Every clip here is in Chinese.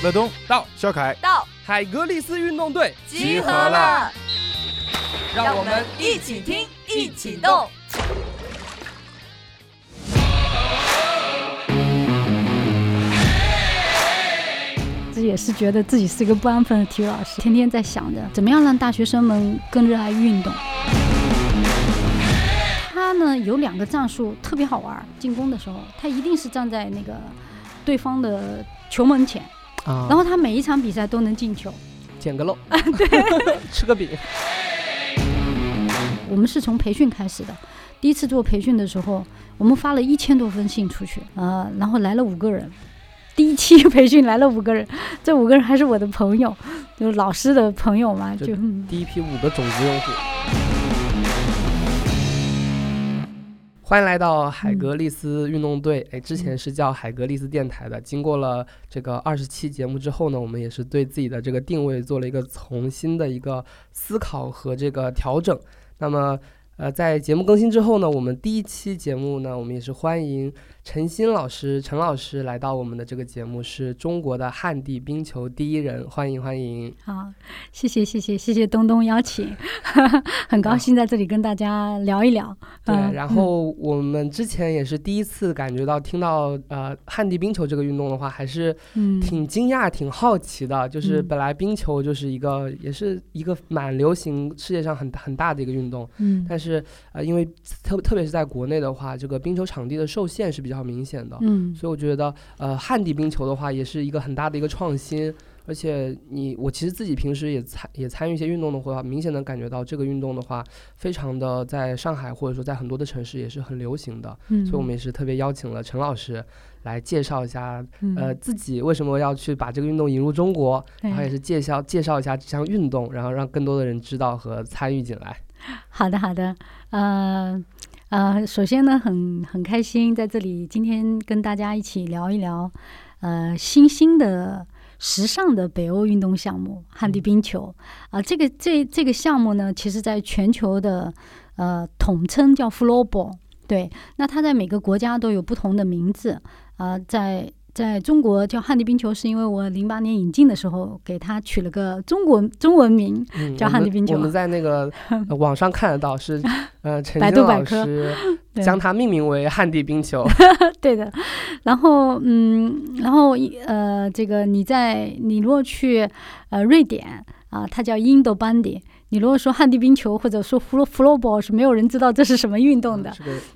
乐东到，肖凯到。海格力斯运动队集合了，让我们一起听，一起动。这也是觉得自己是一个不安分的体育老师，天天在想着怎么样让大学生们更热爱运动。他呢有两个战术特别好玩，进攻的时候他一定是站在那个对方的球门前，啊。然后他每一场比赛都能进球。捡个漏，对。吃个饼，我们是从培训开始的，第一次做培训的时候，我们发了一千多封信出去，呃，然后来了五个人。第一期培训来了五个人，这五个人还是我的朋友，就是老师的朋友嘛，就第一批五个种子用户。欢迎来到海格力斯运动队。哎，之前是叫海格力斯电台的。经过了这个二十期节目之后呢，我们也是对自己的这个定位做了一个重新的一个思考和这个调整。那么，呃，在节目更新之后呢，我们第一期节目呢，我们也是欢迎陈鑫老师、陈老师来到我们的这个节目，是中国的旱地冰球第一人，欢迎欢迎。好，谢谢谢谢谢谢东东邀请，很高兴在这里跟大家聊一聊。对，嗯然后我们之前也是第一次感觉到听到呃旱地冰球这个运动的话，还是嗯挺惊讶、挺好奇的。就是嗯本来冰球就是一个，也是一个蛮流行，世界上很很大的一个运动，嗯但是呃，因为特特别是在国内的话，这个冰球场地的受限是比较明显的，嗯所以我觉得呃旱地冰球的话，也是一个很大的一个创新。而且你我其实自己平时也参也参与一些运动的话，明显能感觉到这个运动的话，非常的在上海或者说在很多的城市也是很流行的。嗯，所以我们也是特别邀请了陈老师来介绍一下，嗯呃，自己为什么要去把这个运动引入中国，然后也是介绍介绍一下这项运动，然后让更多的人知道和参与进来。好的，好的，呃呃，首先呢，很很开心在这里今天跟大家一起聊一聊，呃，新兴的时尚的北欧运动项目旱地冰球啊、这个这这个项目呢，其实在全球的呃统称叫 floorball，对，那它在每个国家都有不同的名字啊、在。在中国叫旱地冰球，是因为我零八年引进的时候给它取了个中国中文名，嗯，叫旱地冰球。我们在那个、呃网上看得到是，呃，陈百度百科将它命名为旱地冰球。对的，然后嗯，然后呃，这个你在你如果去呃瑞典啊，它叫印度班迪。你如果说旱地冰球或者说 floor floorball 是没有人知道这是什么运动的，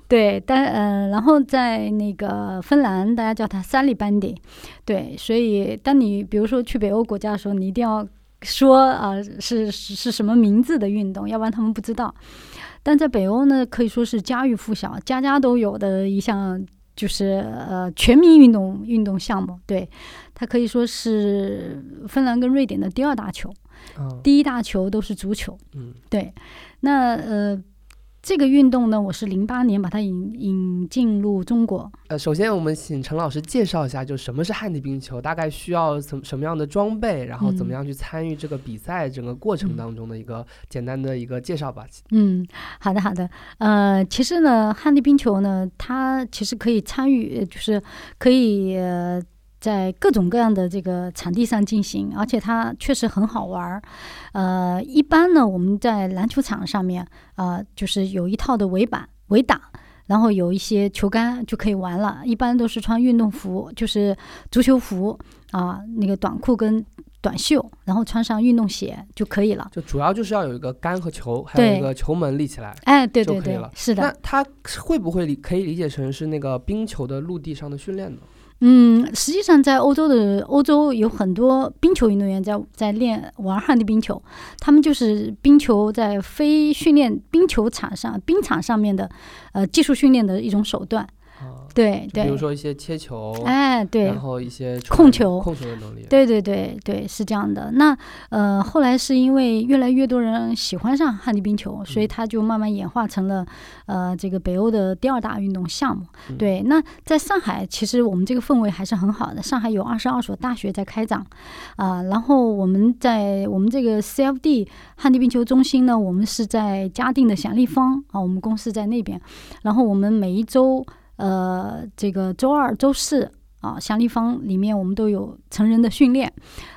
对，但呃，然后在那个芬兰，大家叫它三里班迪，对，所以当你比如说去北欧国家的时候，你一定要说啊、是是是什么名字的运动，要不然他们不知道。但在北欧呢，可以说是家喻户晓，家家都有的一项，就是呃全民运动运动项目。对，它可以说是芬兰跟瑞典的第二大球，嗯第一大球都是足球。嗯对，那呃，这个运动呢，我是零八年把它引引进入中国。呃，首先我们请陈老师介绍一下，就什么是旱地冰球，大概需要什什么样的装备，然后怎么嗯样去参与这个比赛整个过程当中的一个简单的一个介绍吧。嗯，好的好的。呃，其实呢，旱地冰球呢，它其实可以参与，呃就是可以。呃在各种各样的这个场地上进行，而且它确实很好玩儿。呃，一般呢，我们在篮球场上面，啊，就是有一套的围板、围挡，然后有一些球杆就可以玩了。一般都是穿运动服，就是足球服啊、那个短裤跟短袖，然后穿上运动鞋就可以了。就主要就是要有一个杆和球，还有一个球门立起来。哎，对对对是的。那它会不会理可以理解成是那个冰球的陆地上的训练呢？嗯，实际上在欧洲的欧洲有很多冰球运动员在在练玩旱地冰球，他们就是冰球在非训练冰球场上冰场上面的呃技术训练的一种手段。啊，对比如，说一些切球，哎对然，后一些控球控球的能力。对对对对，是这样的。那呃，后来是因为越来越多人喜欢上旱地冰球，所以嗯它就慢慢演化成了呃这个北欧的第二大运动项目。嗯对，那在上海，其实我们这个氛围还是很好的。上海有二十二所大学在开展啊、然后我们在我们这个 CFD 旱地冰球中心呢，我们是在嘉定的祥立方啊，我们公司在那边。然后我们每一周呃这个周二、周四。啊，祥立方里面我们都有成人的训练，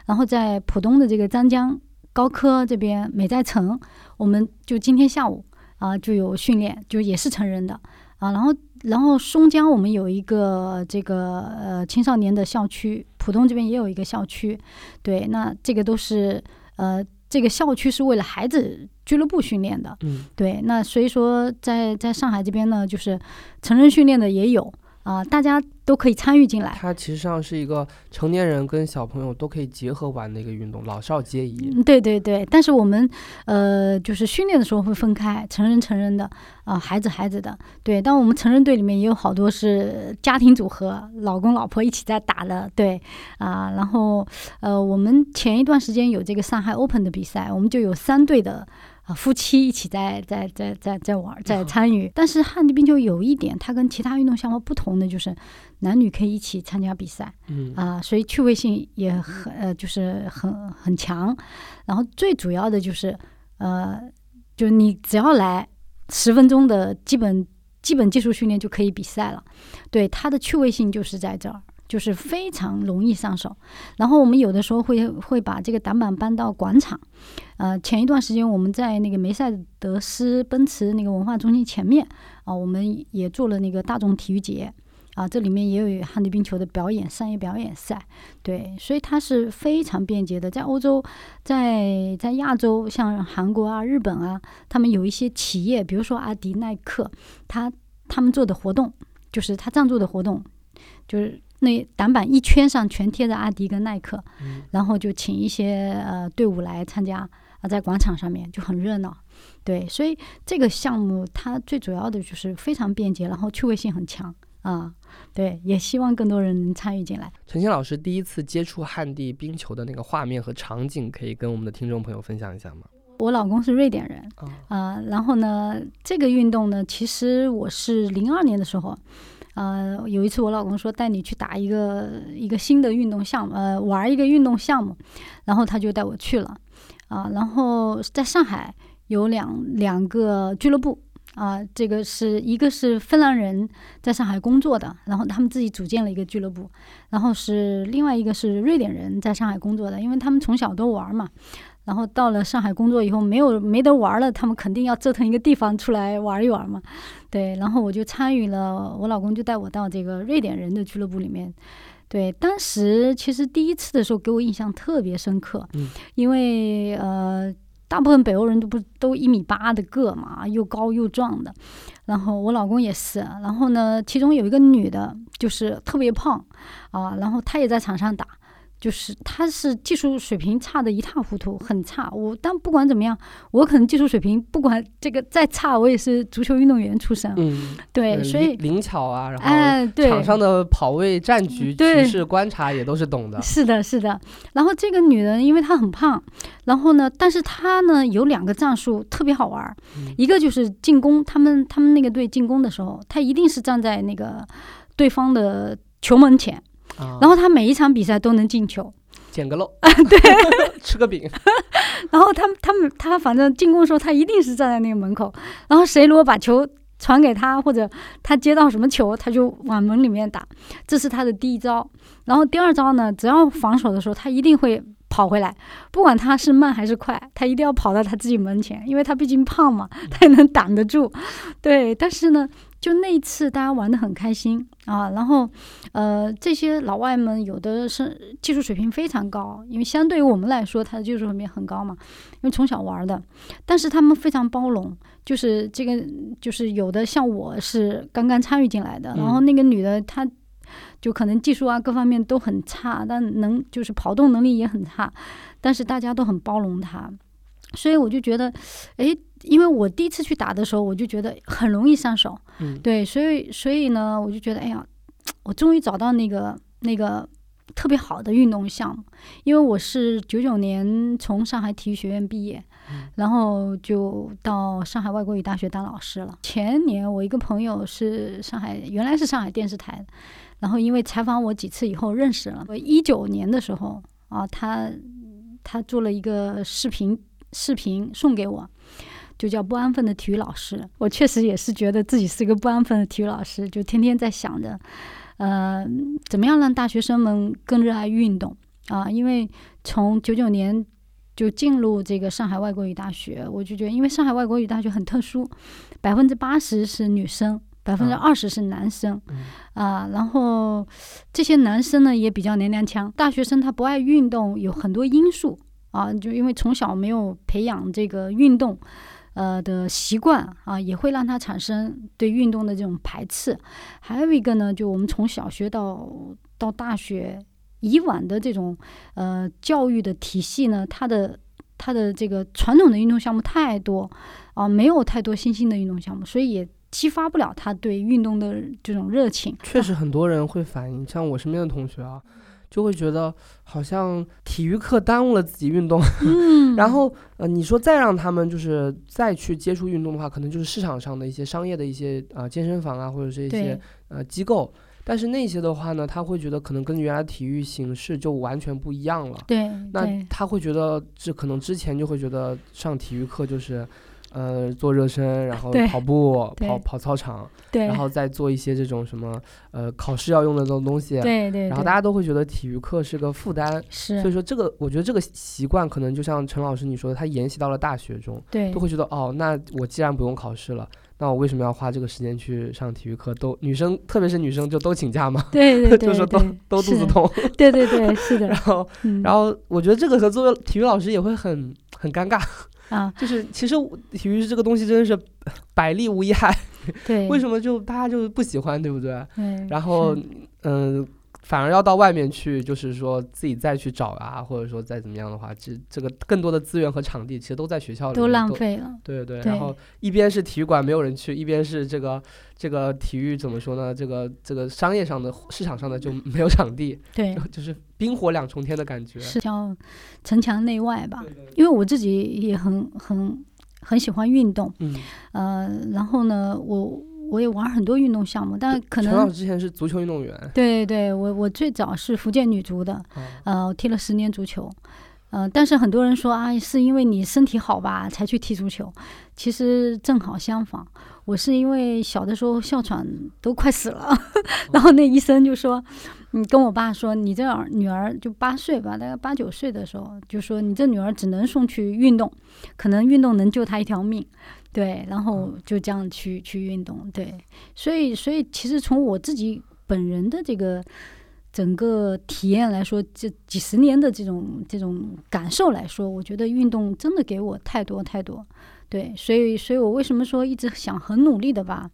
然后在浦东的这个张江高科这边美在城，我们就今天下午啊就有训练，就也是成人的啊，然后然后松江我们有一个这个呃青少年的校区，浦东这边也有一个校区，对，那这个都是呃这个校区是为了孩子俱乐部训练的，嗯，对，那所以说在在上海这边呢，就是成人训练的也有啊、大家都可以参与进来。它其实上是一个成年人跟小朋友都可以结合玩的一个运动，老少皆宜。嗯，对对对，但是我们呃，就是训练的时候会分开，成人成人的啊、孩子孩子的，对。但我们成人队里面也有好多是家庭组合，老公老婆一起在打的，对啊、然后呃，我们前一段时间有这个上海 Open 的比赛，我们就有三队的。啊，夫妻一起在在在在在玩，在参与。但是旱地冰球有一点，它跟其他运动项目不同的就是，男女可以一起参加比赛。嗯啊，所以趣味性也很呃，就是很很强。然后最主要的就是呃，就你只要来十分钟的基本基本技术训练就可以比赛了。对它的趣味性就是在这儿，就是非常容易上手。然后我们有的时候会会把这个挡板搬到广场。呃，前一段时间我们在那个梅赛德斯奔驰那个文化中心前面啊，我们也做了那个大众体育节。啊，这里面也有旱地冰球的表演，商业表演赛，对，所以它是非常便捷的。在欧洲，在在亚洲，像韩国啊、日本啊，他们有一些企业，比如说阿迪、耐克，他他们做的活动，就是他赞助的活动，就是那挡板一圈上全贴着阿迪跟耐克，嗯然后就请一些呃队伍来参加啊，在广场上面就很热闹。对，所以这个项目它最主要的就是非常便捷，然后趣味性很强啊。对，也希望更多人能参与进来。陈鑫老师第一次接触旱地冰球的那个画面和场景，可以跟我们的听众朋友分享一下吗？我老公是瑞典人啊，啊、然后呢，这个运动呢，其实我是零二年的时候，呃，有一次我老公说带你去打一个一个新的运动项目，呃，玩一个运动项目，然后他就带我去了，啊、然后在上海有两两个俱乐部。啊，这个是一个是芬兰人在上海工作的，然后他们自己组建了一个俱乐部，然后是另外一个是瑞典人在上海工作的，因为他们从小都玩嘛，然后到了上海工作以后，没有没得玩了，他们肯定要折腾一个地方出来玩一玩嘛。对，然后我就参与了，我老公就带我到这个瑞典人的俱乐部里面。对，当时其实第一次的时候给我印象特别深刻，因为呃，大部分北欧人都不都一米八的个嘛，又高又壮的，然后我老公也是，然后呢，其中有一个女的，就是特别胖啊，然后她也在场上打，就是她是技术水平差的一塌糊涂，很差。我但不管怎么样，我可能技术水平不管这个再差，我也是足球运动员出身，嗯，对，呃所以灵灵巧啊，然后哎，对，场上的跑位、战局、对局势观察也都是懂的。是的，是的。然后这个女人，因为她很胖，然后呢，但是她呢有两个战术特别好玩一个就是进攻，他们他们那个队进攻的时候，她一定是站在那个对方的球门前，啊，然后他每一场比赛都能进球。捡个漏，对，吃个饼，然后他们他们他反正进攻的时候，他一定是站在那个门口，然后谁如果把球传给他，或者他接到什么球，他就往门里面打，这是他的第一招。然后第二招呢，只要防守的时候，他一定会跑回来，不管他是慢还是快，他一定要跑到他自己门前，因为他毕竟胖嘛，他也能挡得住。对，但是呢，就那一次大家玩的很开心啊，然后呃，这些老外们有的是技术水平非常高，因为相对于我们来说，他的技术水平很高嘛，因为从小玩的，但是他们非常包容，就是这个就是有的像我是刚刚参与进来的，然后那个女的她。就可能技术啊各方面都很差，但能就是跑动能力也很差，但是大家都很包容她，所以我就觉得，诶，因为我第一次去打的时候，我就觉得很容易上手，嗯对，所以所以呢，我就觉得，哎呀，我终于找到那个那个特别好的运动项目，因为我是九九年从上海体育学院毕业，然后就到上海外国语大学当老师了。前年我一个朋友是上海，原来是上海电视台的，然后因为采访我几次以后认识了。我一九年的时候啊，他他做了一个视频视频送给我。就叫不安分的体育老师，我确实也是觉得自己是一个不安分的体育老师，就天天在想着，呃，怎么样让大学生们更热爱运动啊？因为从九九年就进入这个上海外国语大学，我就觉得，因为上海外国语大学很特殊，百分之八十是女生，百分之二十是男生，啊，然后这些男生呢也比较娘娘腔，大学生他不爱运动有很多因素啊，就因为从小没有培养这个运动。呃的习惯啊，也会让他产生对运动的这种排斥。还有一个呢，就我们从小学到到大学，以往的这种呃教育的体系呢，它的它的这个传统的运动项目太多啊，没有太多新兴的运动项目，所以也激发不了他对运动的这种热情。确实，很多人会反映，像我身边的同学啊。就会觉得好像体育课耽误了自己运动，然后呃，你说再让他们就是再去接触运动的话，可能就是市场上的一些商业的一些啊健身房啊，或者是一些呃机构，但是那些的话呢，他会觉得可能跟原来体育形式就完全不一样了。对，那他会觉得这可能之前就会觉得上体育课就是。呃，做热身，然后跑步，跑跑操场，然后再做一些这种什么呃考试要用的这种东西，对对。然后大家都会觉得体育课是个负担，是。所以说这个，我觉得这个习惯可能就像陈老师你说的，他沿袭到了大学中，对，都会觉得哦，那我既然不用考试了，那我为什么要花这个时间去上体育课？都女生，特别是女生就都请假嘛，对对对，就是都都肚子痛，对对对，是的。然后，然后我觉得这个和作为体育老师也会很很尴尬。啊，就是其实体育这个东西真的是 百利无一害，对，为什么就大家就不喜欢，对不对？对，然后嗯。反而要到外面去，就是说自己再去找啊，或者说再怎么样的话，这这个更多的资源和场地其实都在学校里，都浪费了。对对。然后一边是体育馆没有人去，一边是这个这个体育怎么说呢？这个这个商业上的市场上的就没有场地。对。就是冰火两重天的感觉。是叫城墙内外吧？因为我自己也很很很喜欢运动。嗯。呃，然后呢，我。我也玩很多运动项目，但可能陈老师之前是足球运动员。对对，我我最早是福建女足的，呃，我踢了十年足球，呃，但是很多人说啊，是因为你身体好吧才去踢足球，其实正好相反，我是因为小的时候哮喘都快死了，然后那医生就说，你跟我爸说，你这儿女儿就八岁吧，大概八九岁的时候，就说你这女儿只能送去运动，可能运动能救她一条命。对，然后就这样去去运动，对，所以所以其实从我自己本人的这个整个体验来说，这几十年的这种这种感受来说，我觉得运动真的给我太多太多，对，所以所以我为什么说一直想很努力的把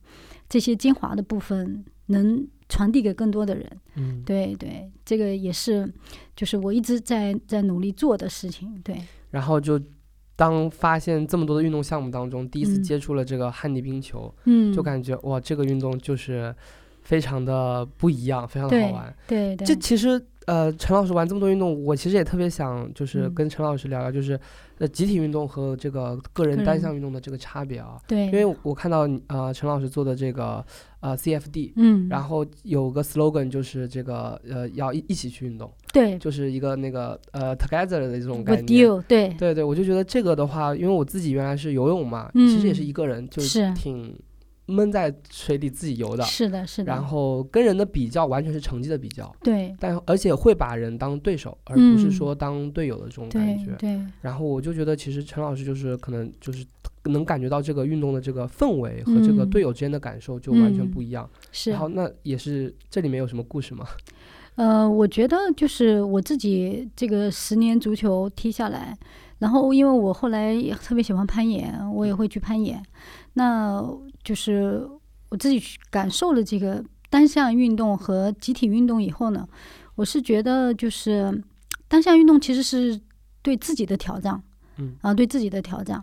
这些精华的部分能传递给更多的人，嗯，对对，这个也是就是我一直在在努力做的事情，对，然后就。当发现这么多的运动项目当中，第一次接触了这个旱地冰球，嗯，就感觉哇，这个运动就是非常的不一样，非常的好玩。对对。这其实呃，陈老师玩这么多运动，我其实也特别想就是跟陈老师聊聊，就是呃，集体运动和这个个人单项运动的这个差别啊。对。因为我看到呃，陈老师做的这个呃 CFD，嗯，然后有个 slogan 就是这个呃，要一一起去运动。对，就是一个那个呃，together 的这种概念。对对对，我就觉得这个的话，因为我自己原来是游泳嘛，其实也是一个人，就是挺闷在水里自己游的。是的，是的。然后跟人的比较完全是成绩的比较。对。但而且会把人当对手，而不是说当队友的这种感觉。对。然后我就觉得，其实陈老师就是可能就是能感觉到这个运动的这个氛围和这个队友之间的感受就完全不一样。是。然后那也是这里面有什么故事吗？呃，我觉得就是我自己这个十年足球踢下来，然后因为我后来也特别喜欢攀岩，我也会去攀岩。那就是我自己去感受了这个单项运动和集体运动以后呢，我是觉得就是单项运动其实是对自己的挑战，嗯啊，对自己的挑战。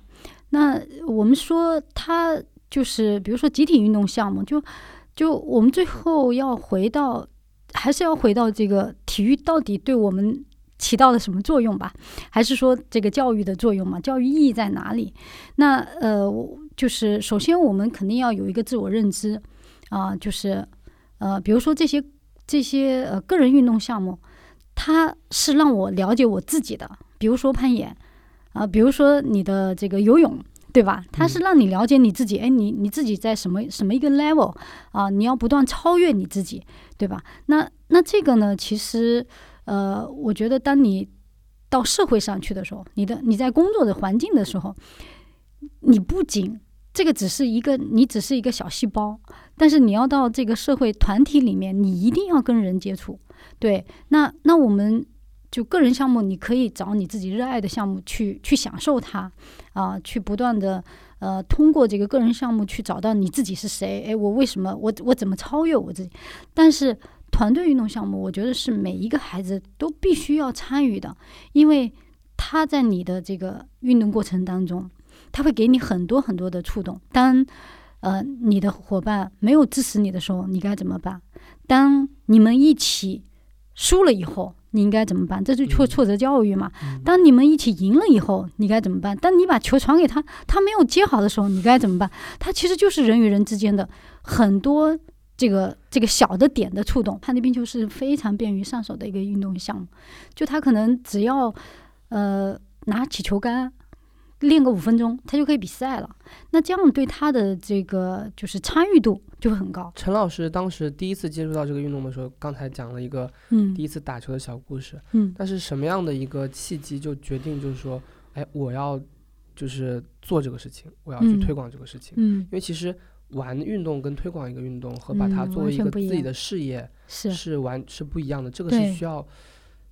那我们说它就是比如说集体运动项目，就就我们最后要回到。还是要回到这个体育到底对我们起到了什么作用吧？还是说这个教育的作用嘛？教育意义在哪里？那呃，就是首先我们肯定要有一个自我认知啊，就是呃，比如说这些这些呃个人运动项目，它是让我了解我自己的，比如说攀岩啊，比如说你的这个游泳，对吧？它是嗯让你了解你自己，哎，你你自己在什么什么一个 level 啊？你要不断超越你自己，对吧？那那这个呢，其实呃，我觉得当你到社会上去的时候，你的你在工作的环境的时候，你不仅这个只是一个你只是一个小细胞，但是你要到这个社会团体里面，你一定要跟人接触。对，那那我们就个人项目，你可以找你自己热爱的项目去去享受它，啊、去不断的呃通过这个个人项目去找到你自己是谁，诶，我为什么我我怎么超越我自己？但是团队运动项目，我觉得是每一个孩子都必须要参与的，因为他在你的这个运动过程当中，他会给你很多很多的触动。当呃你的伙伴没有支持你的时候，你该怎么办？当你们一起输了以后，你应该怎么办？这就挫嗯挫折教育嘛。嗯当你们一起赢了以后，你该怎么办？当你把球传给他，他没有接好的时候，你该怎么办？他其实就是人与人之间的很多这个这个小的点的触动。旱地冰球是非常便于上手的一个运动项目，就他可能只要呃拿起球杆。练个五分钟，他就可以比赛了。那这样对他的这个就是参与度就会很高。陈老师当时第一次接触到这个运动的时候，刚才讲了一个嗯第一次打球的小故事。嗯但是什么样的一个契机就决定就是说，哎，我要就是做这个事情，我要去嗯推广这个事情。嗯因为其实玩运动跟推广一个运动和把它嗯作为一个自己的事业是是完是不一样的。这个是需要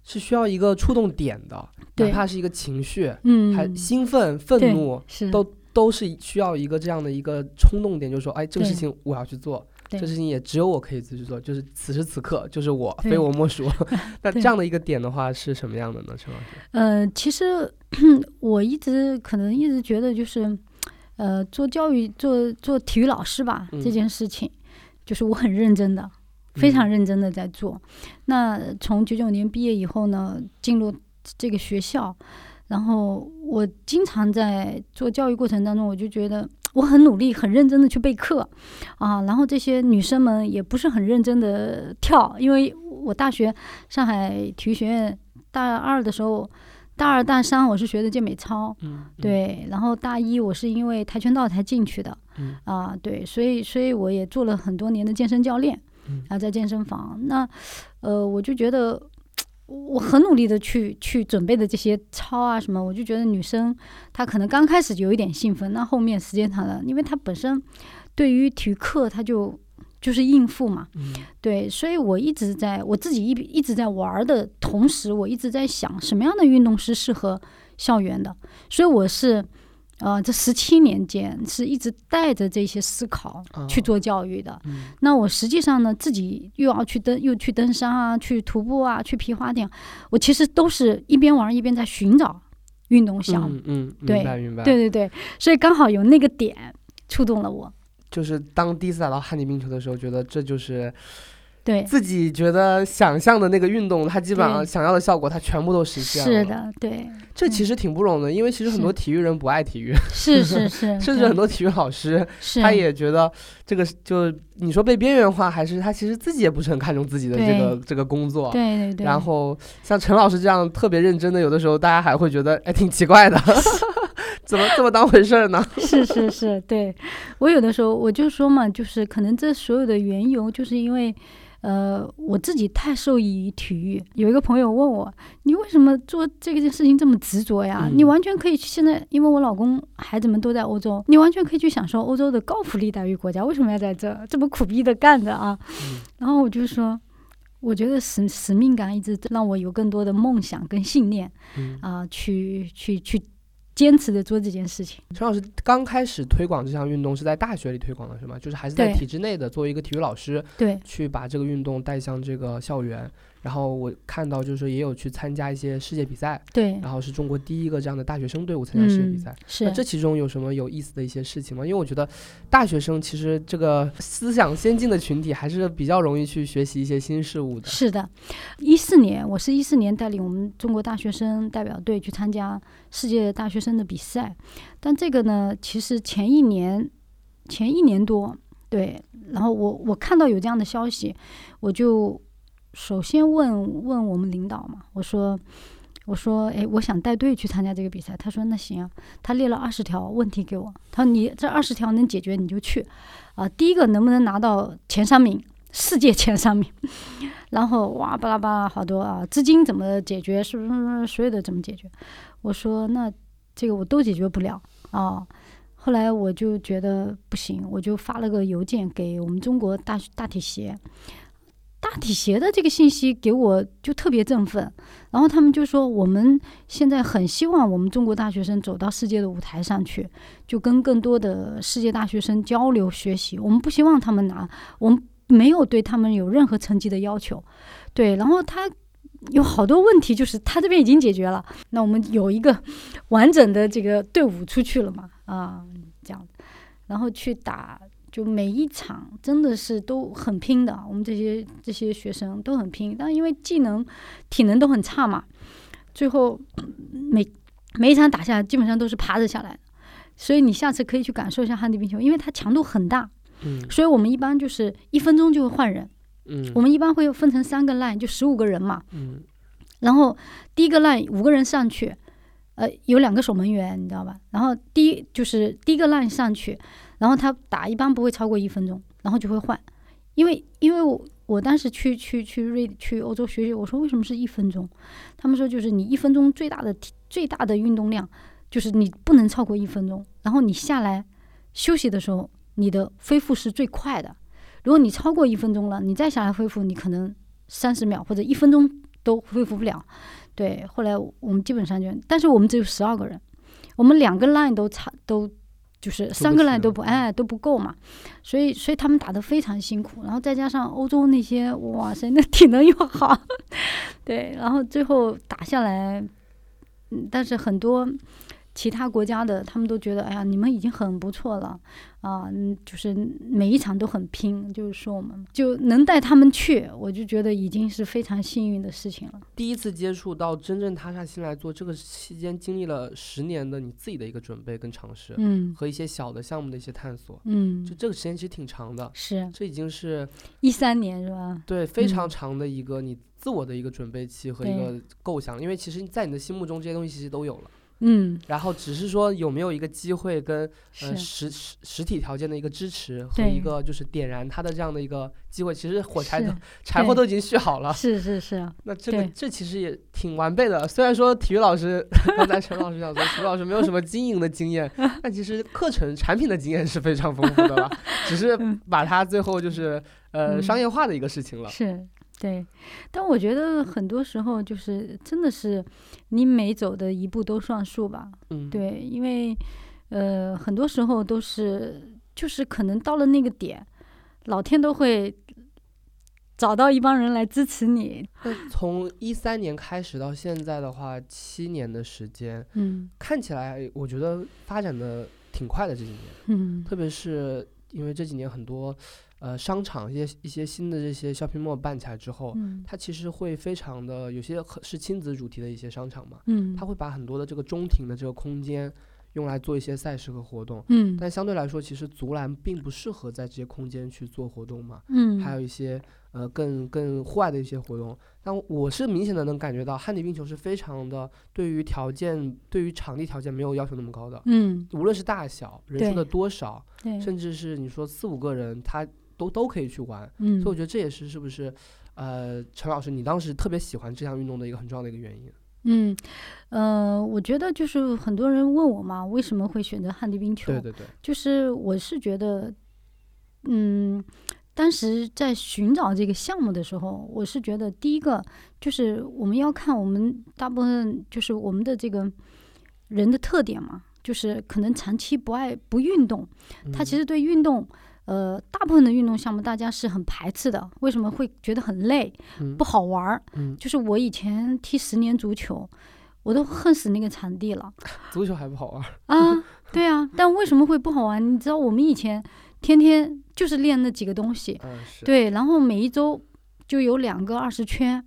是需要一个触动点的，哪怕是一个情绪，嗯还兴奋、愤怒，是都都是需要一个这样的一个冲动点，就是说，哎，这个事情我要去做，对这事情也只有我可以自己做，就是此时此刻就是我，非我莫属。那这样的一个点的话是什么样的呢，陈老师？呃，其实 我一直可能一直觉得就是，呃，做教育做做体育老师吧，这嗯件事情，就是我很认真的，非常嗯认真的在做。那从九九年毕业以后呢，进入这个学校，然后我经常在做教育过程当中，我就觉得我很努力、很认真的去备课啊，然后这些女生们也不是很认真的跳，因为我大学上海体育学院大二的时候。大二、大三我是学的健美操，对，然后大一我是因为跆拳道才进去的，嗯。啊，对，所以所以我也做了很多年的健身教练，嗯。啊，在健身房，那呃，我就觉得我很努力的去去准备的这些操啊什么，我就觉得女生她可能刚开始就有一点兴奋，那后面时间长了，因为她本身对于体育课她就就是应付嘛，嗯对，所以我一直在我自己一一直在玩儿的同时，我一直在想什么样的运动是适合校园的，所以我是，呃，这十七年间是一直带着这些思考去哦做教育的。嗯那我实际上呢，自己又要去登，又去登山啊，去徒步啊，去皮划艇，我其实都是一边玩一边在寻找运动项目。嗯嗯，对。对对对，所以刚好有那个点触动了我。就是当第一次打到旱地冰球的时候，觉得这就是对，自己觉得想象的那个运动，它基本上想要的效果，它全部都实现了。是，的，对，这其实挺不容易的，因为其实很多体育人不爱体育，是是是，甚至很多体育老师他也觉得这个就你说被边缘化，还是他其实自己也不是很看重自己的这个这个工作。对对对，然后像陈老师这样特别认真的，有的时候大家还会觉得哎挺奇怪的，怎么这么当回事儿呢？是是是，对我有的时候我就说嘛，就是可能这所有的缘由，就是因为。呃，我自己太受益于体育。有一个朋友问我，你为什么做这件事情这么执着呀？嗯你完全可以去现在，因为我老公孩子们都在欧洲，你完全可以去享受欧洲的高福利待遇国家，为什么要在这这么苦逼的干着啊？嗯然后我就说，我觉得使使命感一直让我有更多的梦想跟信念嗯，啊、去去去坚持的做这件事情。陈老师刚开始推广这项运动是在大学里推广的是吗？就是还是在体制内的，作为一个体育老师对去把这个运动带向这个校园。然后我看到就是说也有去参加一些世界比赛，对，然后是中国第一个这样的大学生队伍参加世界比赛。嗯、是那这其中有什么有意思的一些事情吗？因为我觉得大学生其实这个思想先进的群体还是比较容易去学习一些新事物的。是的，一四年我是一四年带领我们中国大学生代表队去参加世界大学生的比赛，但这个呢，其实前一年前一年多，对，然后我我看到有这样的消息，我就首先问问我们领导嘛，我说我说，哎，我想带队去参加这个比赛。他说那行啊，他列了二十条问题给我。他说你这二十条能解决你就去，啊，第一个能不能拿到前三名，世界前三名？然后哇巴拉巴拉好多啊，资金怎么解决？是不是所有的怎么解决？我说那这个我都解决不了啊。后来我就觉得不行，我就发了个邮件给我们中国大大体协。大体协的这个信息给我就特别振奋，然后他们就说我们现在很希望我们中国大学生走到世界的舞台上去，就跟更多的世界大学生交流学习。我们不希望他们拿，我们没有对他们有任何成绩的要求。对，然后他有好多问题，就是他这边已经解决了。那我们有一个完整的这个队伍出去了嘛？啊，这样，然后去打。就每一场真的是都很拼的，我们这些这些学生都很拼，但因为技能、体能都很差嘛，最后每每一场打下来基本上都是爬着下来所以你下次可以去感受一下旱地冰球，因为它强度很大。嗯，所以我们一般就是一分钟就会换人。嗯，我们一般会分成三个 line，就十五个人嘛。嗯，然后第一个 line 五个人上去，呃，有两个守门员，你知道吧？然后第一就是第一个 line 上去。然后他打一般不会超过一分钟，然后就会换，因为因为我我当时去去去瑞去欧洲学习，我说为什么是一分钟？他们说就是你一分钟最大的最大的运动量就是你不能超过一分钟，然后你下来休息的时候，你的恢复是最快的。如果你超过一分钟了，你再下来恢复，你可能三十秒或者一分钟都恢复不了。对，后来我们基本上就，但是我们只有十二个人，我们两个 line 都差都。就是三个 line 都不哎都不够嘛，所以所以他们打得非常辛苦，然后再加上欧洲那些哇塞那体能又好，对，然后最后打下来，嗯，但是很多。其他国家的他们都觉得，哎呀，你们已经很不错了，啊，嗯，就是每一场都很拼，就是说我们就能带他们去，我就觉得已经是非常幸运的事情了。第一次接触到真正踏下心来做，这个期间经历了十年的你自己的一个准备跟尝试，嗯，和一些小的项目的一些探索，嗯，就这个时间其实挺长的，是，这已经是一三年是吧？对，非常长的一个你自我的一个准备期和一个构想，因为其实在你的心目中这些东西其实都有了。嗯，然后只是说有没有一个机会跟呃实实实体条件的一个支持和一个就是点燃它的这样的一个机会，其实火柴都 柴火都已经续好了。是是是。那这个这其实也挺完备的。虽然说体育老师 刚才陈老师讲说 体育老师没有什么经营的经验，但其实课程产品的经验是非常丰富的了，只是把它最后就是呃商业化的一个事情了。是。对，但我觉得很多时候就是真的是你每走的一步都算数吧。嗯，对，因为呃很多时候都是就是可能到了那个点，老天都会找到一帮人来支持你。从一三年开始到现在的话，七年的时间，嗯，看起来我觉得发展的挺快的这几年，嗯，特别是因为这几年很多。呃，商场一些一些新的这些 shopping mall 办起来之后，它其实会非常的有些是亲子主题的一些商场嘛，嗯，它会把很多的这个中庭的这个空间用来做一些赛事和活动，嗯，但相对来说，其实足篮并不适合在这些空间去做活动嘛，嗯，还有一些呃更更户外的一些活动，但我是明显的能感觉到旱地冰球是非常的对于条件对于场地条件没有要求那么高的，嗯，无论是大小人数的多少，对，甚至是你说四五个人他。都都可以去玩，嗯，所以我觉得这也是是不是，呃，陈老师，你当时特别喜欢这项运动的一个很重要的一个原因。嗯，呃，我觉得就是很多人问我嘛，为什么会选择旱地冰球？对对对，就是我是觉得，嗯，当时在寻找这个项目的时候，我是觉得第一个就是我们要看我们大部分就是我们的这个人的特点嘛，就是可能长期不爱不运动，他其实对运动。呃，大部分的运动项目大家是很排斥的，为什么会觉得很累，不好玩儿？就是我以前踢十年足球，我都恨死那个场地了。足球还不好玩啊？对啊，但为什么会不好玩？你知道我们以前天天就是练那几个东西，对，然后每一周就有两个二十圈，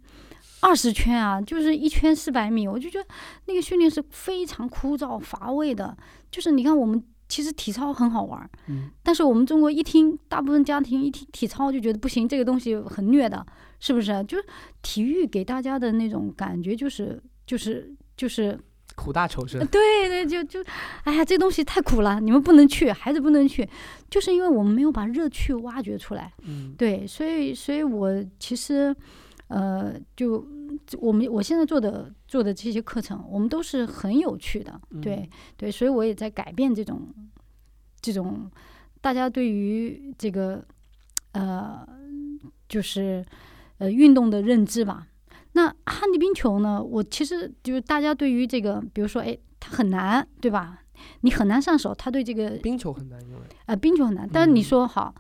二十圈啊，就是一圈四百米，我就觉得那个训练是非常枯燥乏味的。就是你看我们。其实体操很好玩，嗯，但是我们中国一听，大部分家庭一听体操就觉得不行，这个东西很虐的，是不是？就是体育给大家的那种感觉，就是就是就是，苦大仇深。对对，就就，哎呀，这东西太苦了，你们不能去，孩子不能去，就是因为我们没有把乐趣挖掘出来。嗯对，所以所以我其实，呃，就我们我现在做的做的这些课程，我们都是很有趣的，对、嗯对，所以我也在改变这种这种大家对于这个呃就是呃运动的认知吧。那旱地冰球呢？我其实就是大家对于这个，比如说，哎，它很难，对吧？你很难上手，他对这个冰球很难，因为呃，冰球很难，但是你嗯说好，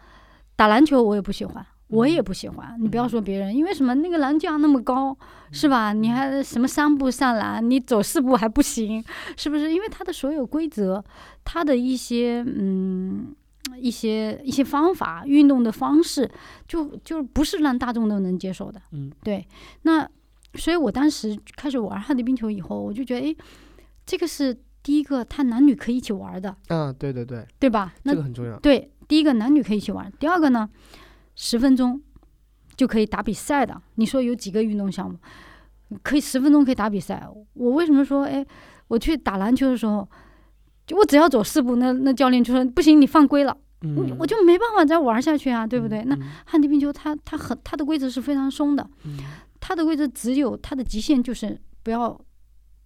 打篮球我也不喜欢，我也嗯不喜欢。你不要嗯说别人，因为什么？那个栏架那么高，是吧？你还什么三步上篮，你走四步还不行，是不是？因为它的所有规则，它的一些嗯。一些一些方法，运动的方式，就就不是让大众都能接受的。嗯，对。那所以我当时开始玩旱地冰球以后，我就觉得，哎，这个是第一个，它男女可以一起玩的，啊，对对对，对吧？那这个很重要。对，第一个男女可以一起玩，第二个呢，十分钟就可以打比赛的。你说有几个运动项目可以十分钟可以打比赛？我为什么说，哎，我去打篮球的时候，就我只要走四步，那那教练就说不行，你犯规了，嗯，我就没办法再玩下去啊，对不对？那嗯旱地冰球它它很它的规则是非常松的，嗯它的规则只有它的极限就是不要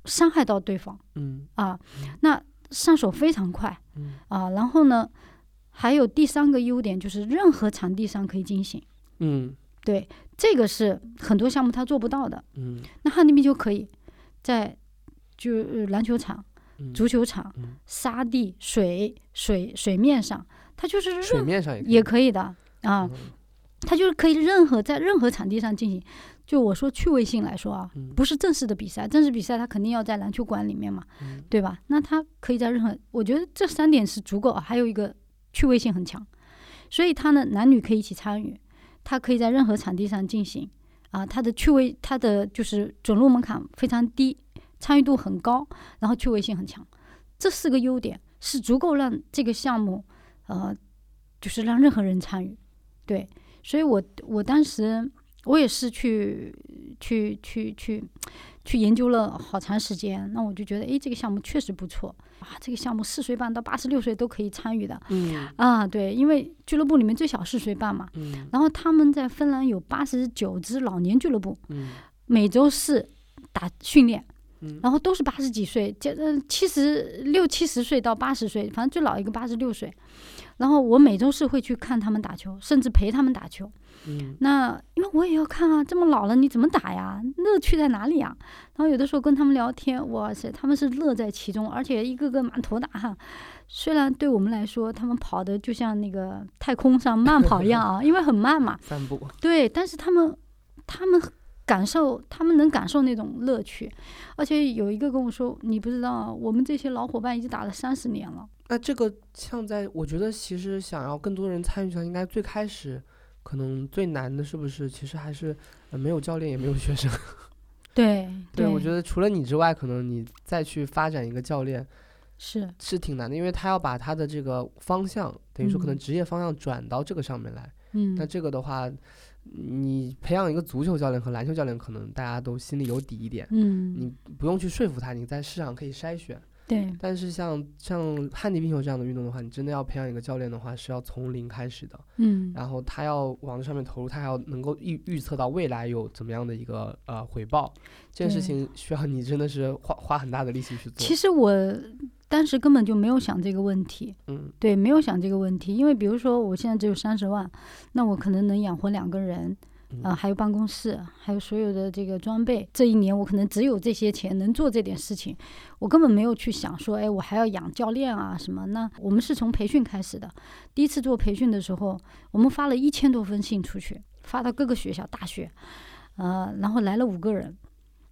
伤害到对方嗯啊，那上手非常快。嗯啊，然后呢，还有第三个优点就是任何场地上可以进行，嗯。对，这个是很多项目它做不到的。嗯。那旱地冰就可以在就呃篮球场、嗯，足球场、嗯。沙地、水水水面上，它就是水任面上也可以。的。啊，嗯。它就是可以任何在任何场地上进行。就我说趣味性来说啊，嗯。不是正式的比赛，正式比赛它肯定要在篮球馆里面嘛，嗯。对吧？那它可以在任何，我觉得这三点是足够，还有一个趣味性很强，所以它呢男女可以一起参与，它可以在任何场地上进行啊，它的趣味，它的就是准入门槛非常低，参与度很高，然后趣味性很强，这四个优点是足够让这个项目呃，就是让任何人参与，对，所以我我当时我也是去去去去去研究了好长时间，那我就觉得，哎，这个项目确实不错啊，这个项目四岁半到八十六岁都可以参与的嗯啊，对，因为俱乐部里面最小四岁半嘛，嗯然后他们在芬兰有八十九支老年俱乐部，嗯每周四打训练，嗯然后都是八十几岁，这呃七十六七十岁到八十岁，反正最老一个八十六岁。然后我每周四会去看他们打球，甚至陪他们打球。嗯那因为我也要看啊，这么老了你怎么打呀？乐趣在哪里啊？然后有的时候跟他们聊天，哇塞，他们是乐在其中，而且一个个满头大汗。虽然对我们来说，他们跑的就像那个太空上慢跑一样啊，因为很慢嘛。散步，对，但是他们他们感受，他们能感受那种乐趣。而且有一个跟我说，你不知道啊，我们这些老伙伴已经打了三十年了。那这个像在，我觉得其实想要更多人参与起来，应该最开始可能最难的是不是？其实还是、呃、没有教练也没有学生。对对，我觉得除了你之外，可能你再去发展一个教练是是挺难的，因为他要把他的这个方向，等于说可能嗯职业方向转到这个上面来。嗯那这个的话，你培养一个足球教练和篮球教练，可能大家都心里有底一点。嗯你不用去说服他，你在市场可以筛选。对但是像像旱地冰球这样的运动的话，你真的要培养一个教练的话，是要从零开始的。嗯然后他要往这上面投入，他还要能够预预测到未来有怎么样的一个呃回报。这件事情需要你真的是花 花很大的力气去做。其实我当时根本就没有想这个问题，嗯对，没有想这个问题，因为比如说我现在只有三十万，那我可能能养活两个人，呃，嗯还有办公室，还有所有的这个装备。这一年我可能只有这些钱能做这点事情，我根本没有去想说，哎，我还要养教练啊什么。那我们是从培训开始的，第一次做培训的时候，我们发了一千多封信出去，发到各个学校、大学，呃，然后来了五个人。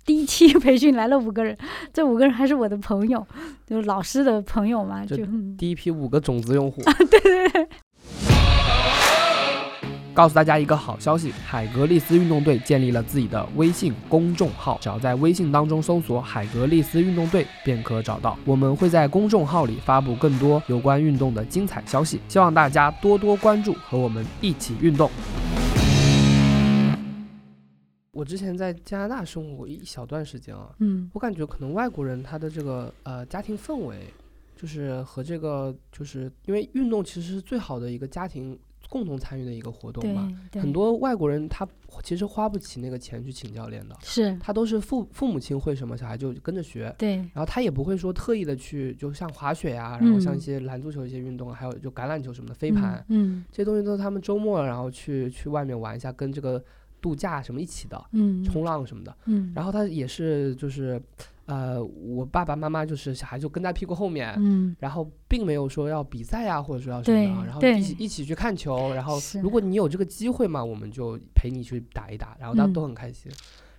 第一期 培训来了五个人，这五个人还是我的朋友，就是老师的朋友嘛，就第一批五个种子用户。对 对对。告诉大家一个好消息，海格力斯运动队建立了自己的微信公众号，只要在微信当中搜索“海格力斯运动队”便可找到。我们会在公众号里发布更多有关运动的精彩消息，希望大家多多关注，和我们一起运动。我之前在加拿大生活过一小段时间啊，嗯我感觉可能外国人他的这个呃家庭氛围，就是和这个就是因为运动其实是最好的一个家庭共同参与的一个活动对嘛。很多外国人他其实花不起那个钱去请教练的，是。他都是父父母亲会什么，小孩就跟着学。对。然后他也不会说特意的去，就像滑雪呀、然后像嗯一些篮足球一些运动，还有就橄榄球什么的飞盘，嗯。这些东西都是他们周末然后去去外面玩一下，跟这个度假什么一起的，嗯。冲浪什么的。嗯，然后他也是就是，呃，我爸爸妈妈就是小孩就跟在屁股后面，嗯然后并没有说要比赛啊、或者说要什么然后一起一起去看球，然后如果你有这个机会嘛，我们就陪你去打一打，然后大家嗯都很开心。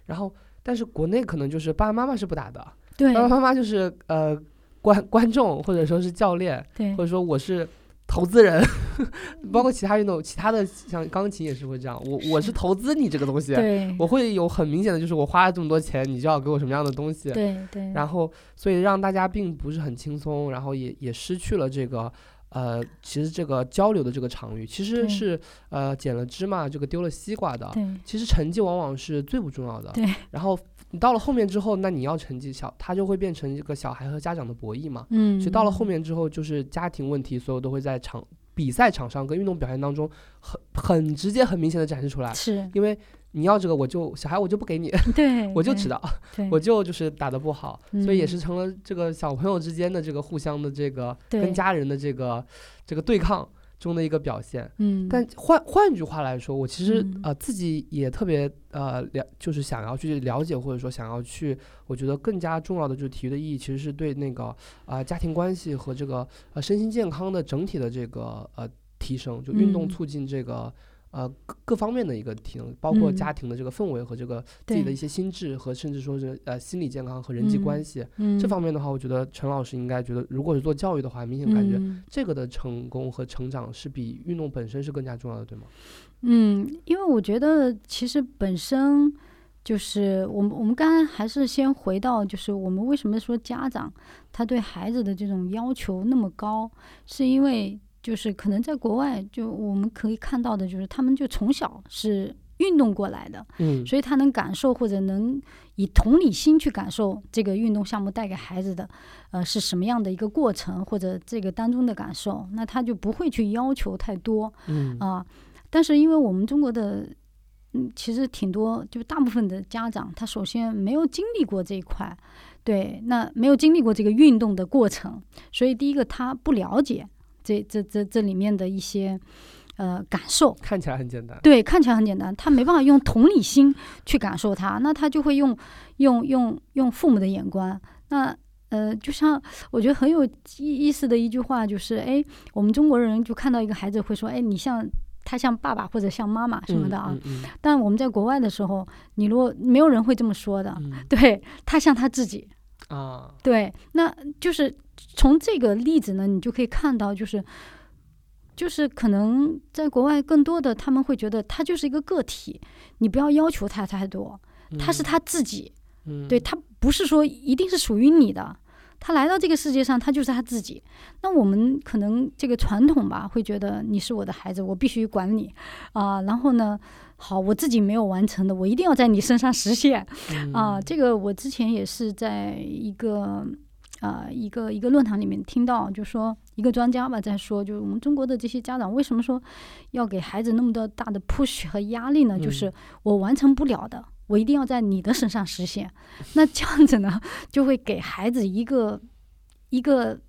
然后但是国内可能就是爸爸妈妈是不打的，对爸爸妈妈就是呃观观众或者说是教练，对或者说我是投资人，包括其他运动，其他的像钢琴也是会这样，我我是投资你这个东西，我会有很明显的就是我花了这么多钱，你就要给我什么样的东西，对对，然后所以让大家并不是很轻松，然后也也失去了这个。呃，其实这个交流的这个场域，其实是呃捡了芝麻这个丢了西瓜的。对其实成绩往往是最不重要的。对。然后你到了后面之后，那你要成绩小，它就会变成一个小孩和家长的博弈嘛。嗯，所以到了后面之后，就是家庭问题，所有都会在场比赛场上跟运动表现当中很很直接、很明显的展示出来。是因为你要这个，我就小孩我就不给你，对，我就知道，我就就是打的不好，所以也嗯是成了这个小朋友之间的这个互相的这个跟家人的这个这个对抗中的一个表现。嗯，但换换句话来说，我其实、嗯呃自己也特别呃了，就是想要去了解，或者说想要去，我觉得更加重要的就是体育的意义，其实是对那个啊、家庭关系和这个呃身心健康的整体的这个呃提升，就运动嗯促进这个。呃，各各方面的一个体能，包括嗯。家庭的这个氛围和这个自己的一些心智和甚至说是呃心理健康和人际关嗯系、嗯。这方面的话，我觉得陈老师应该觉得，如果是做教育的话，明显感觉嗯。这个的成功和成长是比运动本身是更加重要的，对吗？嗯，因为我觉得其实本身就是我们我们刚刚还是先回到，就是我们为什么说家长他对孩子的这种要求那么高，是因为就是可能在国外，就我们可以看到的就是他们就从小是运动过来的，嗯。所以他能感受或者能以同理心去感受这个运动项目带给孩子的，呃，是什么样的一个过程，或者这个当中的感受，那他就不会去要求太多嗯。啊。但是因为我们中国的，嗯，其实挺多，就大部分的家长，他首先没有经历过这一块，对，那没有经历过这个运动的过程，所以第一个他不了解这这这这里面的一些呃感受，看起来很简单。对，看起来很简单，他没办法用同理心去感受他，那他就会用用用用父母的眼光。那呃，就像我觉得很有意意思的一句话，就是哎，我们中国人就看到一个孩子会说，哎，你像他像爸爸或者像妈妈什么的啊。嗯嗯但我们在国外的时候，你如果没有人会这么说的，嗯对他像他自己，嗯啊，对，那就是从这个例子呢，你就可以看到，就是就是可能在国外更多的他们会觉得他就是一个个体，你不要要求他太多，他是他自己，嗯，对他不是说一定是属于你的。他来到这个世界上，他就是他自己。那我们可能这个传统吧，会觉得你是我的孩子，我必须管你啊、然后呢，好，我自己没有完成的，我一定要在你身上实现。嗯啊，这个我之前也是在一个呃一个一个论坛里面听到，就说一个专家吧在说，就是我们中国的这些家长为什么说要给孩子那么多大的 push 和压力呢？就是我完成不了的，我一定要在你的身上实现。那这样子呢，就会给孩子一个一个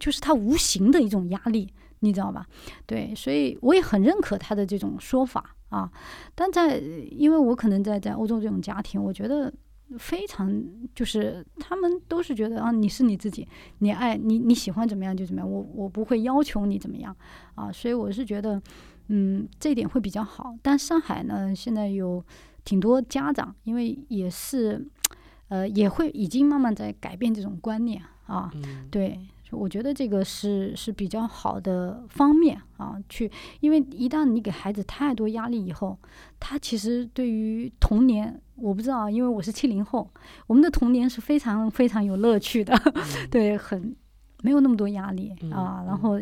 就是他无形的一种压力。你知道吧？对，所以我也很认可他的这种说法啊。但在因为我可能在在欧洲这种家庭，我觉得非常就是他们都是觉得啊，你是你自己，你爱你你喜欢怎么样就怎么样，我我不会要求你怎么样啊，所以我是觉得嗯这一点会比较好。但上海呢，现在有挺多家长，因为也是呃也会已经慢慢在改变这种观念啊，嗯对，我觉得这个是是比较好的方面啊，去，因为一旦你给孩子太多压力以后，他其实对于童年，我不知道，因为我是七零后，我们的童年是非常非常有乐趣的，对，很没有那么多压力嗯啊，嗯然后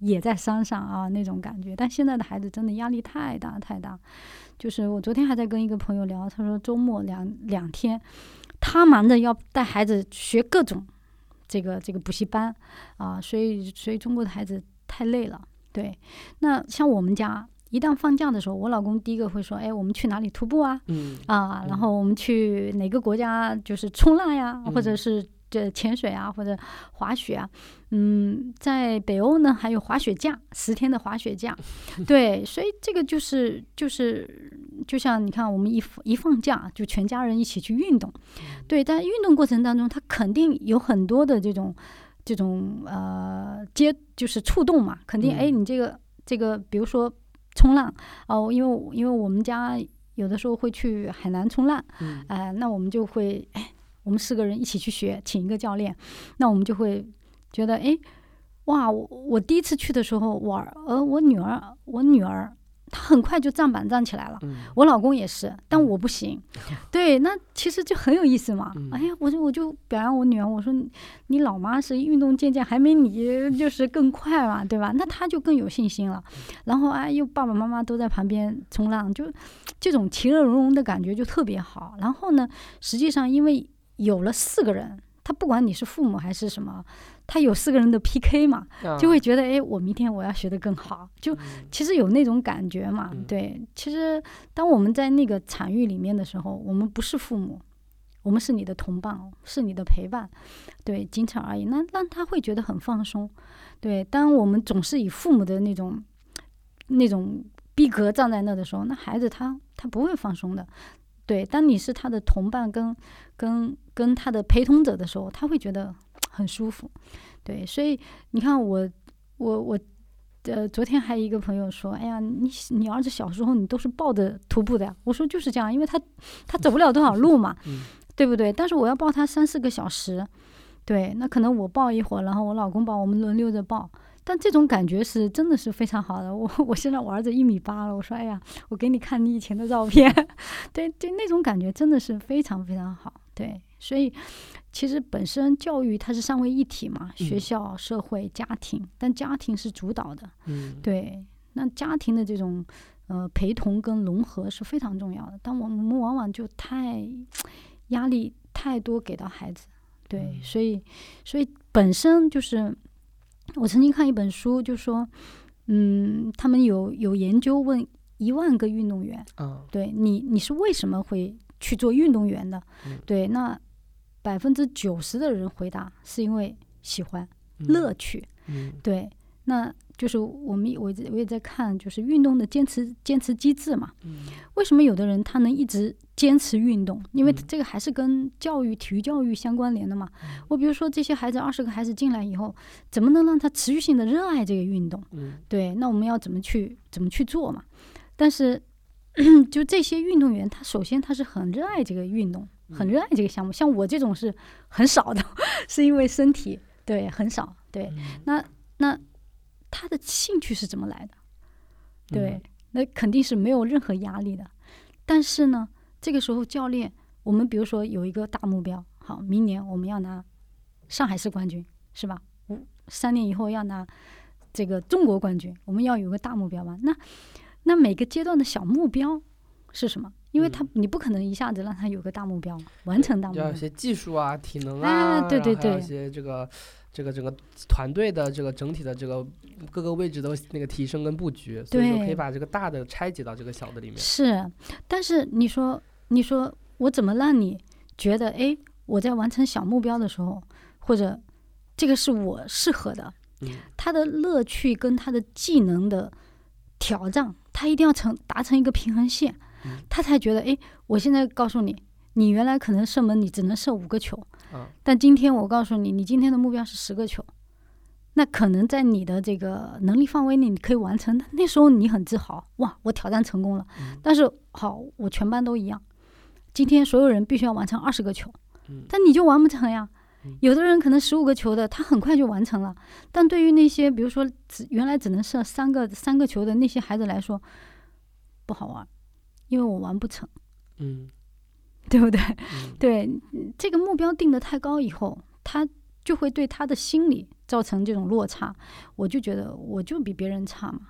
也在山上啊那种感觉。但现在的孩子真的压力太大太大，就是我昨天还在跟一个朋友聊，他说周末两两天，他忙着要带孩子学各种这个这个补习班啊，所以所以中国的孩子太累了。对，那像我们家。一旦放假的时候，我老公第一个会说：“哎，我们去哪里徒步啊？嗯啊，然后我们去哪个国家就是冲浪呀，或者是这潜水啊，或者滑雪啊。嗯，在北欧呢，还有滑雪假，十天的滑雪假。对，所以这个就是就是就像你看，我们一一放假，就全家人一起去运动。对，但运动过程当中，他肯定有很多的这种这种呃接就是触动嘛，肯定哎，你这个这个，比如说。冲浪哦，因为因为我们家有的时候会去海南冲浪，哎，那我们就会哎，我们四个人一起去学，请一个教练，那我们就会觉得哎，哇，我我第一次去的时候，我儿呃我女儿我女儿。他很快就站板站起来了，我老公也是，但我不行。对，那其实就很有意思嘛。哎呀，我就我就表扬我女儿，我说你老妈是运动健将，还没你就是更快嘛，对吧？那她就更有信心了。然后哎，又爸爸妈妈都在旁边冲浪，就这种其乐融融的感觉就特别好。然后呢，实际上因为有了四个人，他不管你是父母还是什么。他有四个人的 PK 嘛，就会觉得哎，我明天我要学得更好，就其实有那种感觉嘛。对，其实当我们在那个场域里面的时候，我们不是父母，我们是你的同伴，是你的陪伴，对，仅此而已。那让他会觉得很放松。对，当我们总是以父母的那种那种逼格站在那的时候，那孩子他他不会放松的。对，当你是他的同伴跟跟跟他的陪同者的时候，他会觉得。很舒服，对，所以你看我，我我，呃，昨天还有一个朋友说，哎呀，你你儿子小时候你都是抱着徒步的呀？我说就是这样，因为他他走不了多少路嘛，对不对？但是我要抱他三四个小时，对，那可能我抱一会儿，然后我老公抱，我们轮流着抱，但这种感觉是真的是非常好的。我我现在我儿子一米八了，我说，哎呀，我给你看你以前的照片，对对，那种感觉真的是非常非常好，对，所以。其实本身教育它是三位一体嘛，学校、社会、家庭，但家庭是主导的。嗯，对，那家庭的这种呃陪同跟融合是非常重要的。但我们往往就太压力太多给到孩子，对，所以所以本身就是我曾经看一本书，就说嗯，他们有有研究问一万个运动员，对你你是为什么会去做运动员的？对，那。百分之九十的人回答是因为喜欢乐趣，对，那就是我们我我也在看，就是运动的坚持坚持机制嘛。为什么有的人他能一直坚持运动？因为这个还是跟教育、体育教育相关联的嘛。我比如说这些孩子，二十个孩子进来以后，怎么能让他持续性的热爱这个运动？对，那我们要怎么去怎么去做嘛？但是 就这些运动员，他首先他是很热爱这个运动。很热爱这个项目，像我这种是很少的，是因为身体对很少对。那那他的兴趣是怎么来的？对，那肯定是没有任何压力的。但是呢，这个时候教练，我们比如说有一个大目标，好，明年我们要拿上海市冠军，是吧？五三年以后要拿这个中国冠军，我们要有个大目标嘛？那那每个阶段的小目标是什么？因为他你不可能一下子让他有个大目标完成大目标，要一些技术啊、体能啊，对对对，一些这个这个整个团队的这个整体的这个各个位置都那个提升跟布局，所以说可以把这个大的拆解到这个小的里面。是，但是你说你说我怎么让你觉得哎，我在完成小目标的时候，或者这个是我适合的，他的乐趣跟他的技能的挑战，他一定要成达成一个平衡线。他才觉得，哎，我现在告诉你，你原来可能射门你只能射五个球，但今天我告诉你，你今天的目标是十个球，那可能在你的这个能力范围内你可以完成，那时候你很自豪，哇，我挑战成功了。但是好，我全班都一样，今天所有人必须要完成二十个球，但你就完不成呀。有的人可能十五个球的，他很快就完成了，但对于那些比如说只原来只能射三个三个球的那些孩子来说，不好玩。因为我完不成，嗯，对不对？对，这个目标定的太高以后，他就会对他的心理造成这种落差。我就觉得我就比别人差嘛，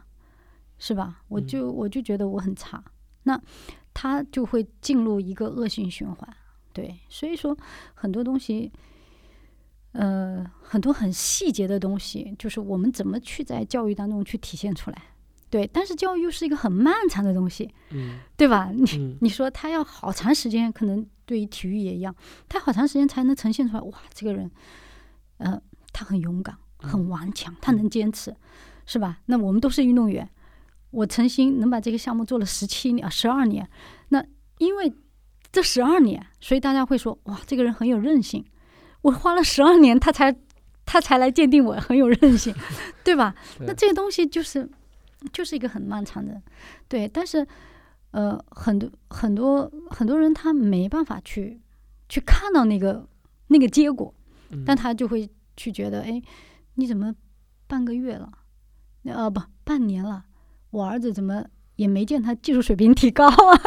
是吧？我就我就觉得我很差，那他就会进入一个恶性循环。对，所以说很多东西，呃，很多很细节的东西，就是我们怎么去在教育当中去体现出来。对，但是教育又是一个很漫长的东西，嗯对吧？你嗯你说他要好长时间，可能对于体育也一样，他好长时间才能呈现出来。哇，这个人，呃，他很勇敢，很顽强，他能坚持，是吧？那我们都是运动员，我诚心能把这个项目做了十七年、十二年，那因为这十二年，所以大家会说，哇，这个人很有韧性。我花了十二年，他才他才来鉴定我很有韧性，对吧？对那这个东西就是就是一个很漫长的，对，但是呃，很多很多很多人他没办法去去看到那个那个结果，嗯但他就会去觉得，哎，你怎么半个月了，呃不半年了，我儿子怎么也没见他技术水平提高啊？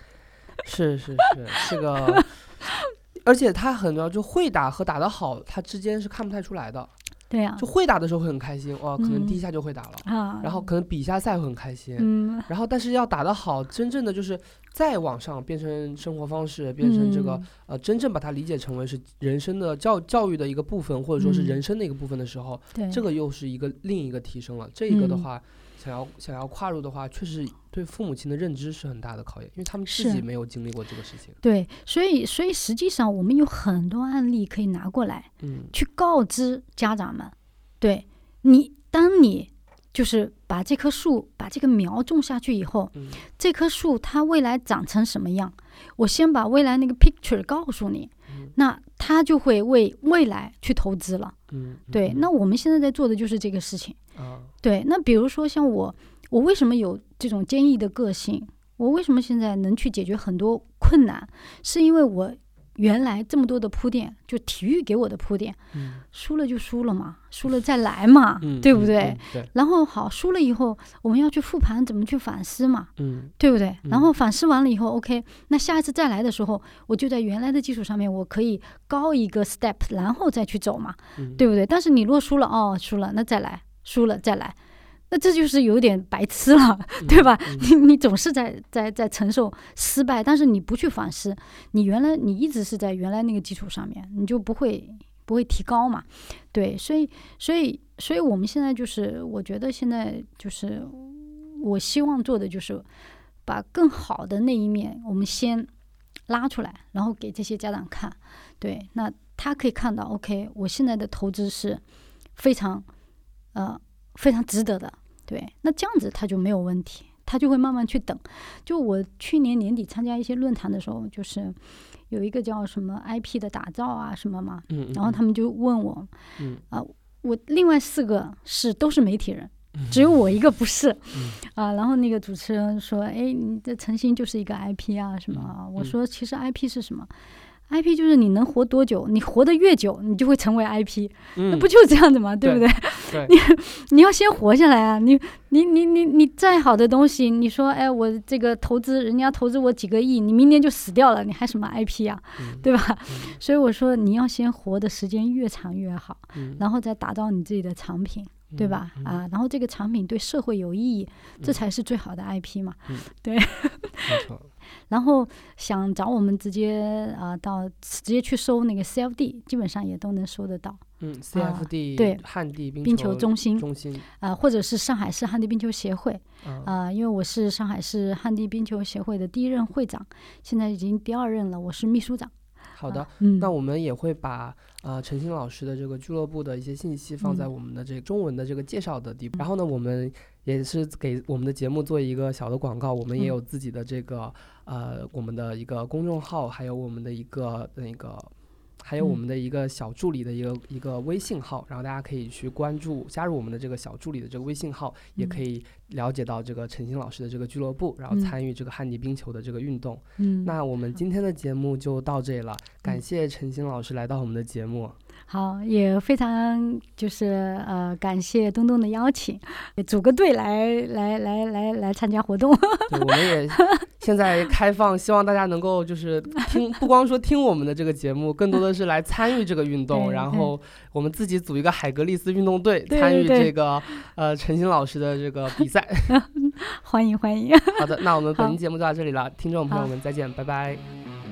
是是是这个，而且他很多就会打和打得好，他之间是看不太出来的。对呀、就会打的时候会很开心，哇，可能第一嗯。下就会打了，啊，然后可能比一下赛会很开心，嗯。然后但是要打得好，真正的就是再往上变成生活方式，变成这个、嗯呃，真正把它理解成为是人生的教教育的一个部分，或者说是嗯人生的一个部分的时候，对这个又是一个另一个提升了。这一个的嗯。话，想要想要跨入的话，确实对父母亲的认知是很大的考验，因为他们自己没有经历过这个事情。对，所以所以实际上我们有很多案例可以拿过来，嗯去告知家长们，对你，当你就是把这棵树、把这个苗种下去以后，嗯这棵树它未来长成什么样，我先把未来那个 picture 告诉你，嗯那他就会为未来去投资了。嗯，对，嗯那我们现在在做的就是这个事情。啊，对，那比如说像我，我为什么有这种坚毅的个性？我为什么现在能去解决很多困难？是因为我原来这么多的铺垫，就体育给我的铺垫，嗯输了就输了嘛，输了再来嘛，嗯，对不对？嗯嗯对，然后好，输了以后，我们要去复盘，怎么去反思嘛，嗯对不对？嗯然后反思完了以后，OK，那下一次再来的时候，我就在原来的基础上面，我可以高一个 step，然后再去走嘛，嗯，对不对？但是你如果输了，哦，输了，那再来，输了再来，那这就是有点白痴了，嗯对吧？嗯你你总是在在在承受失败，但是你不去反思，你原来你一直是在原来那个基础上面，你就不会不会提高嘛。对，所以所以所以我们现在就是，我觉得现在就是我希望做的就是把更好的那一面，我们先拉出来，然后给这些家长看。对，那他可以看到，OK，我现在的投资是非常呃非常值得的。对，那这样子他就没有问题，他就会慢慢去等。就我去年年底参加一些论坛的时候，就是有一个叫什么 IP 的打造啊什么嘛，然后他们就问我，嗯啊，我另外四个是都是媒体人，只有我一个不是，嗯啊，然后那个主持人说，哎，你的诚心就是一个 IP 啊什么啊？我嗯说其实 IP 是什么？IP 就是你能活多久，你活得越久，你就会成为 IP，、那嗯不就是这样子吗？对不对？对，你要先活下来啊！你你你你你再好的东西，你说哎，我这个投资人家投资我几个亿，你明年就死掉了，你还什么 IP 啊？嗯对吧？嗯 所以我说你要先活的时间越长越好，嗯然后再打造你自己的产品，对吧？嗯啊，然后这个产品对社会有意义，这嗯才是最好的 IP 嘛。没错，然后想找我们直接啊、到直接去搜那个 CFD，基本上也都能搜得到。嗯，CFD 对旱地冰冰球中心中心，啊、或者是上海市旱地冰球协会啊，啊、因为我是上海市旱地冰球协会的第一任会长，现在已经第二任了，我是秘书长。好的那我们也会把呃陈星老师的这个俱乐部的一些信息放在嗯我们的这个中文的这个介绍的地方。然后呢，我们也是给我们的节目做一个小的广告，我们也嗯有自己的这个呃我们的一个公众号，还有我们的一个那个。还有我嗯们的一个小助理的一个一个微信号，然后大家可以去关注加入我们的这个小助理的这个微信号，也可嗯以了解到这个陈星老师的这个俱乐部，然后嗯参与这个旱地冰球的这个运动。嗯，那我们今天的节目就到这里了，感嗯谢陈星老师来到我们的节目。好，也非常就是呃，感谢东东的邀请，组个队来来来来来参加活动。对，我们也现在开放，希望大家能够就是听，不光说听我们的这个节目，更多的是来参与这个运动，然后我们自己组一个海格力斯运动队，对参与这个呃陈鑫老师的这个比赛。欢迎欢迎。好的，那我们本期节目就到这里了，听众朋友好们再见，拜拜。